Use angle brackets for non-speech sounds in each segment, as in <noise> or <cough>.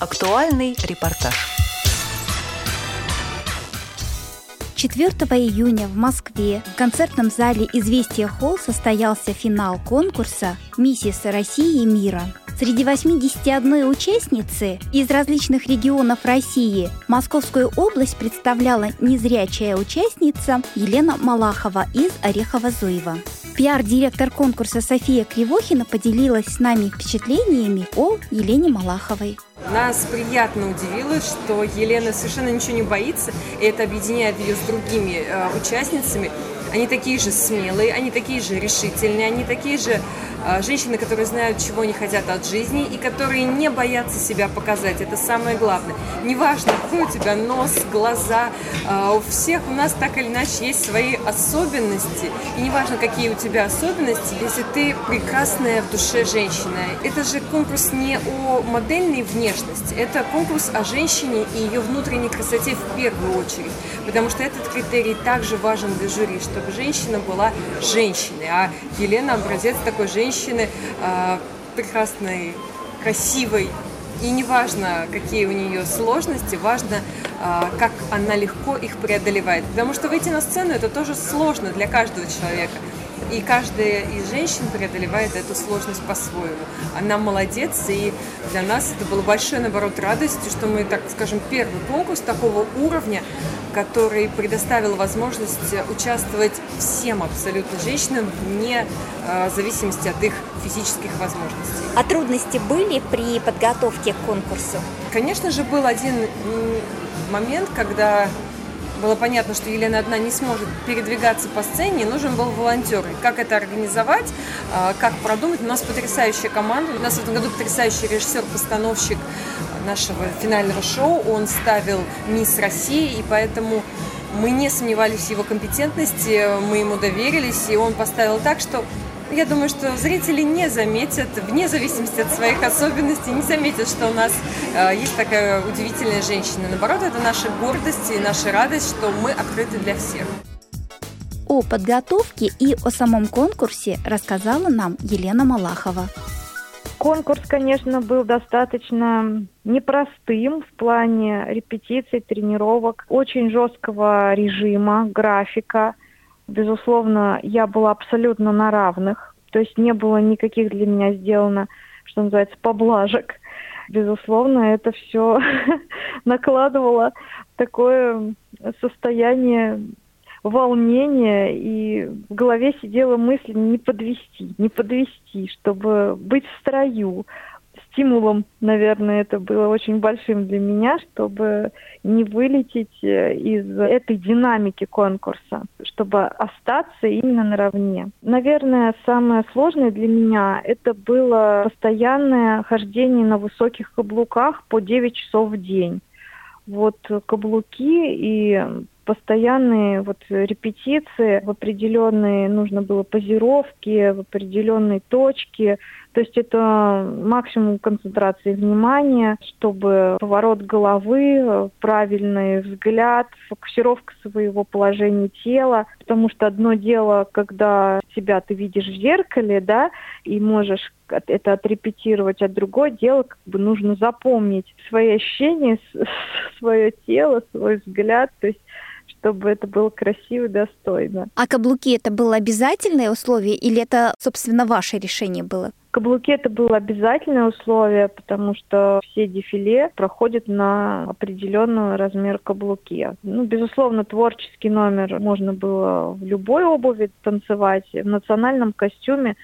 Актуальный репортаж. 4 июня в Москве в концертном зале «Известия Холл» состоялся финал конкурса «Миссис России и мира». Среди 81 участницы из различных регионов России Московскую область представляла незрячая участница Елена Малахова из Орехова-Зуева. Пиар-директор конкурса София Кривохина поделилась с нами впечатлениями о Елене Малаховой. Нас приятно удивило, что Елена совершенно ничего не боится, и это объединяет ее с другими э, участницами. Они такие же смелые, они такие же решительные, они такие же э, женщины, которые знают, чего они хотят от жизни и которые не боятся себя показать. Это самое главное. Неважно, какой у тебя нос, глаза, э, у всех у нас так или иначе есть свои особенности. И неважно, какие у тебя особенности, если ты прекрасная в душе женщина. Это же конкурс не о модельной внешности, это конкурс о женщине и ее внутренней красоте в первую очередь. Потому что этот критерий также важен для жюри, что чтобы женщина была женщиной. А Елена образец такой женщины э, прекрасной, красивой. И неважно, какие у нее сложности, важно, э, как она легко их преодолевает. Потому что выйти на сцену это тоже сложно для каждого человека. И каждая из женщин преодолевает эту сложность по-своему. Она молодец, и для нас это было большой, наоборот, радостью, что мы, так скажем, первый конкурс такого уровня, который предоставил возможность участвовать всем абсолютно женщинам, вне э, зависимости от их физических возможностей. А трудности были при подготовке к конкурсу? Конечно же, был один момент, когда было понятно, что Елена одна не сможет передвигаться по сцене, нужен был волонтер. И как это организовать, а, как продумать. У нас потрясающая команда. У нас в этом году потрясающий режиссер-постановщик нашего финального шоу. Он ставил «Мисс России», и поэтому мы не сомневались в его компетентности, мы ему доверились, и он поставил так, что я думаю, что зрители не заметят, вне зависимости от своих особенностей, не заметят, что у нас э, есть такая удивительная женщина. Наоборот, это наша гордость и наша радость, что мы открыты для всех. О подготовке и о самом конкурсе рассказала нам Елена Малахова. Конкурс, конечно, был достаточно непростым в плане репетиций, тренировок, очень жесткого режима, графика – Безусловно, я была абсолютно на равных, то есть не было никаких для меня сделано, что называется, поблажек. Безусловно, это все <laughs> накладывало такое состояние волнения, и в голове сидела мысль не подвести, не подвести, чтобы быть в строю, стимулом, наверное, это было очень большим для меня, чтобы не вылететь э, из этой динамики конкурса, чтобы остаться именно наравне. Наверное, самое сложное для меня это было постоянное хождение на высоких каблуках по 9 часов в день. Вот каблуки и постоянные вот репетиции в определенные, нужно было позировки, в определенные точки. То есть это максимум концентрации внимания, чтобы поворот головы, правильный взгляд, фокусировка своего положения тела. Потому что одно дело, когда себя ты видишь в зеркале, да, и можешь это отрепетировать, а другое дело, как бы нужно запомнить свои ощущения, <laughs> свое тело, свой взгляд. То есть чтобы это было красиво и достойно. А каблуки это было обязательное условие или это, собственно, ваше решение было? Каблуки это было обязательное условие, потому что все дефиле проходят на определенный размер каблуки. Ну, безусловно, творческий номер можно было в любой обуви танцевать. В национальном костюме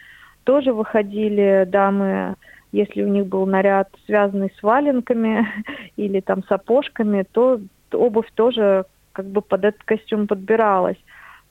тоже выходили дамы если у них был наряд, связанный с валенками <laughs> или там сапожками, то обувь тоже как бы под этот костюм подбиралась.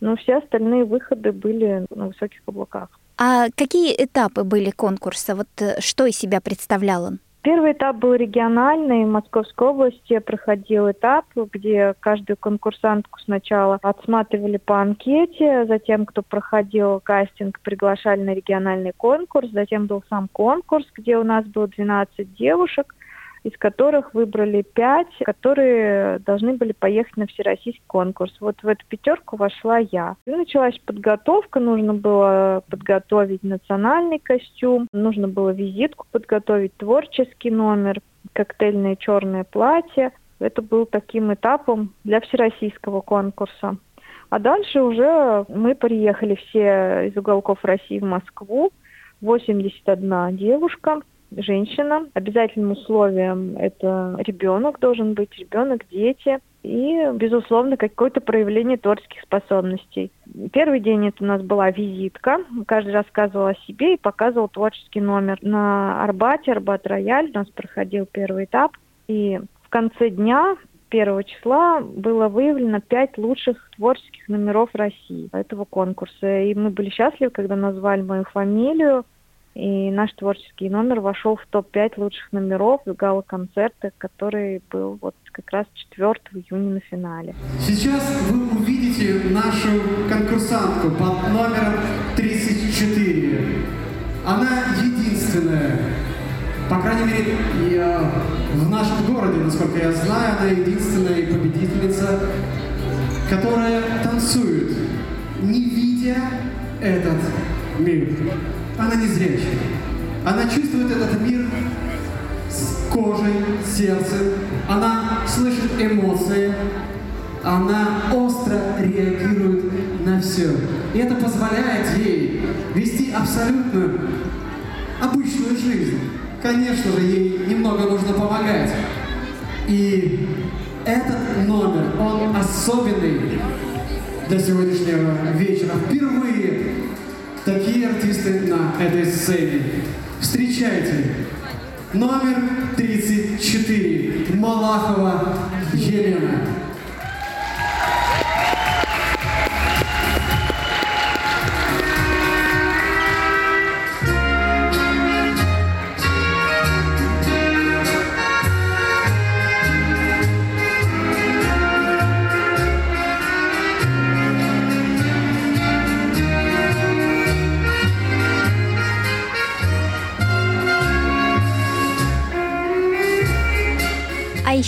Но все остальные выходы были на высоких облаках. А какие этапы были конкурса? Вот э, что из себя представлял он? Первый этап был региональный. В Московской области проходил этап, где каждую конкурсантку сначала отсматривали по анкете, затем, кто проходил кастинг, приглашали на региональный конкурс, затем был сам конкурс, где у нас было 12 девушек – из которых выбрали пять, которые должны были поехать на всероссийский конкурс. Вот в эту пятерку вошла я. И началась подготовка, нужно было подготовить национальный костюм, нужно было визитку подготовить, творческий номер, коктейльное черное платье. Это был таким этапом для всероссийского конкурса. А дальше уже мы приехали все из уголков России в Москву. 81 девушка, женщина. Обязательным условием это ребенок должен быть, ребенок, дети и, безусловно, какое-то проявление творческих способностей. Первый день это у нас была визитка. Каждый рассказывал о себе и показывал творческий номер. На Арбате, Арбат-Рояль у нас проходил первый этап. И в конце дня первого числа было выявлено пять лучших творческих номеров России этого конкурса. И мы были счастливы, когда назвали мою фамилию. И наш творческий номер вошел в топ-5 лучших номеров гала-концерта, который был вот как раз 4 июня на финале. Сейчас вы увидите нашу конкурсантку под номером 34. Она единственная, по крайней мере, я, в нашем городе, насколько я знаю, она единственная победительница, которая танцует, не видя этот мир. Она не зрячая. Она чувствует этот мир с кожей, сердцем. Она слышит эмоции. Она остро реагирует на все. И это позволяет ей вести абсолютно обычную жизнь. Конечно же, ей немного нужно помогать. И этот номер, он особенный для сегодняшнего вечера. Впервые такие артисты на этой сцене. Встречайте, номер 34, Малахова Елена.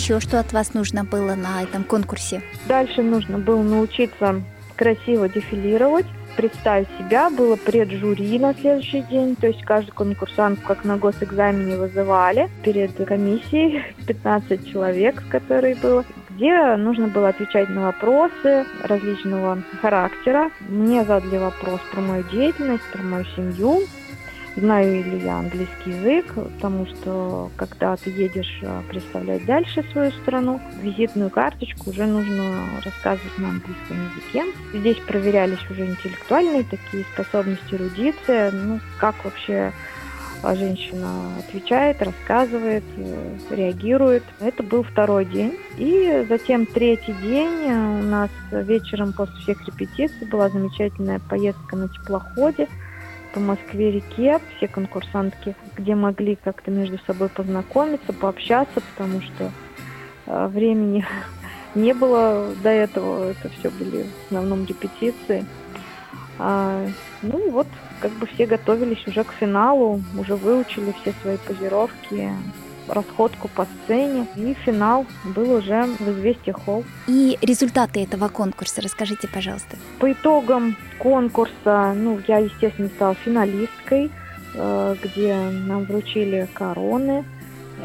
Еще что от вас нужно было на этом конкурсе? Дальше нужно было научиться красиво дефилировать, представить себя, было преджури на следующий день, то есть каждый конкурсант, как на госэкзамене, вызывали перед комиссией <laughs> 15 человек, которые было, где нужно было отвечать на вопросы различного характера. Мне задали вопрос про мою деятельность, про мою семью, знаю ли я английский язык, потому что когда ты едешь а, представлять дальше свою страну, визитную карточку уже нужно рассказывать на английском языке. Здесь проверялись уже интеллектуальные такие способности, эрудиция, ну, как вообще а, женщина отвечает, рассказывает, э, реагирует. Это был второй день. И затем третий день у нас вечером после всех репетиций была замечательная поездка на теплоходе по Москве-реке, все конкурсантки, где могли как-то между собой познакомиться, пообщаться, потому что э, времени <laughs> не было до этого, это все были в основном репетиции. А, ну и вот как бы все готовились уже к финалу, уже выучили все свои позировки, расходку по сцене. И финал был уже в «Известия Холл». И результаты этого конкурса расскажите, пожалуйста. По итогам конкурса, ну, я, естественно, стала финалисткой, э, где нам вручили короны,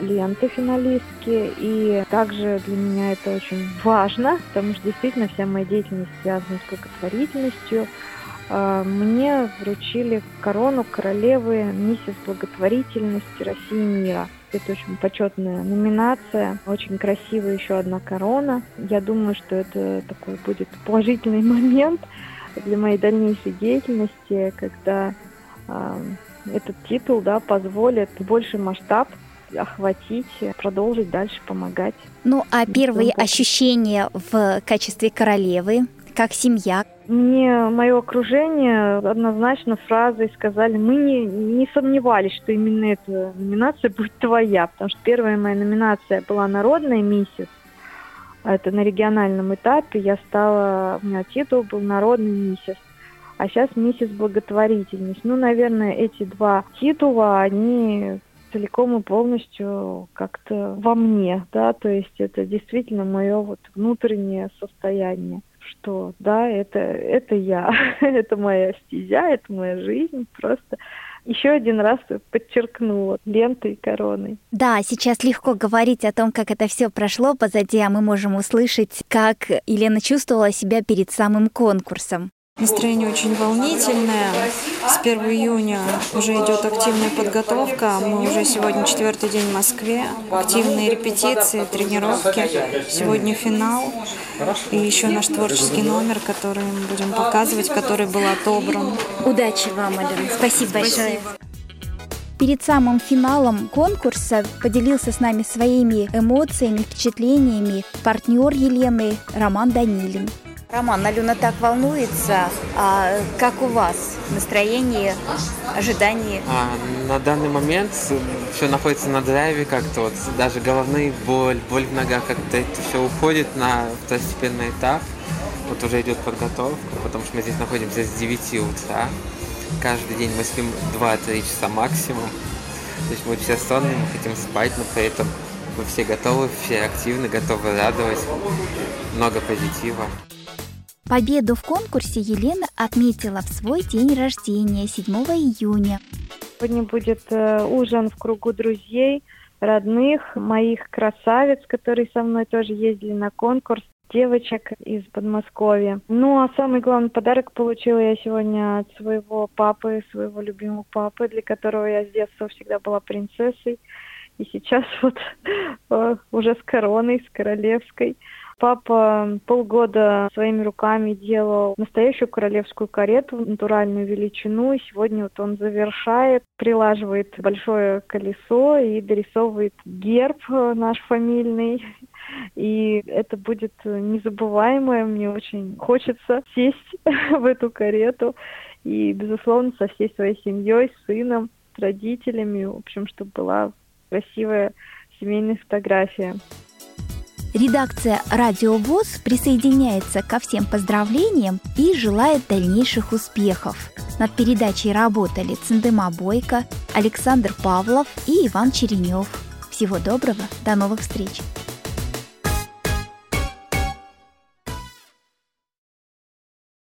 ленты финалистки. И также для меня это очень важно, потому что действительно вся моя деятельность связана с благотворительностью. Э, мне вручили корону королевы миссис благотворительности России и мира. Это очень почетная номинация, очень красивая еще одна корона. Я думаю, что это такой будет положительный <laughs> момент для моей дальнейшей деятельности, когда э, этот титул да, позволит больший масштаб охватить, продолжить дальше помогать. Ну, а первые ощущения в качестве королевы, как семья? Мне мое окружение однозначно фразой сказали, мы не, не сомневались, что именно эта номинация будет твоя, потому что первая моя номинация была «Народная миссис», это на региональном этапе, я стала, у меня титул был «Народный миссис», а сейчас «Миссис благотворительность». Ну, наверное, эти два титула, они целиком и полностью как-то во мне, да, то есть это действительно мое вот внутреннее состояние что да, это, это я, <laughs> это моя стезя, это моя жизнь, просто еще один раз подчеркнула лентой и короной. Да, сейчас легко говорить о том, как это все прошло позади, а мы можем услышать, как Елена чувствовала себя перед самым конкурсом. Настроение очень волнительное. С 1 июня уже идет активная подготовка. Мы уже сегодня четвертый день в Москве. Активные репетиции, тренировки. Сегодня финал. И еще наш творческий номер, который мы будем показывать, который был отобран. Удачи вам, Алена. Спасибо большое. Перед самым финалом конкурса поделился с нами своими эмоциями, впечатлениями партнер Елены Роман Данилин. Роман, Алена так волнуется. А как у вас настроение, ожидание? А, на данный момент все находится на драйве как-то вот. Даже головные боль, боль в ногах, как-то это все уходит на второстепенный этап. Вот уже идет подготовка, потому что мы здесь находимся с 9 утра. Каждый день мы спим 2-3 часа максимум. То есть мы все сонные, мы хотим спать, но при этом мы все готовы, все активны, готовы радовать. Много позитива. Победу в конкурсе Елена отметила в свой день рождения 7 июня. Сегодня будет э, ужин в кругу друзей, родных, моих красавиц, которые со мной тоже ездили на конкурс, девочек из Подмосковья. Ну, а самый главный подарок получила я сегодня от своего папы, своего любимого папы, для которого я с детства всегда была принцессой. И сейчас <laughs> вот э, уже с короной, с королевской. Папа полгода своими руками делал настоящую королевскую карету, натуральную величину, и сегодня вот он завершает, прилаживает большое колесо и дорисовывает герб наш фамильный. И это будет незабываемое, мне очень хочется сесть <laughs> в эту карету и, безусловно, со всей своей семьей, сыном, родителями, в общем, чтобы была красивая семейная фотография. Редакция «Радио ВОЗ» присоединяется ко всем поздравлениям и желает дальнейших успехов. Над передачей работали Циндема Бойко, Александр Павлов и Иван Черенев. Всего доброго, до новых встреч!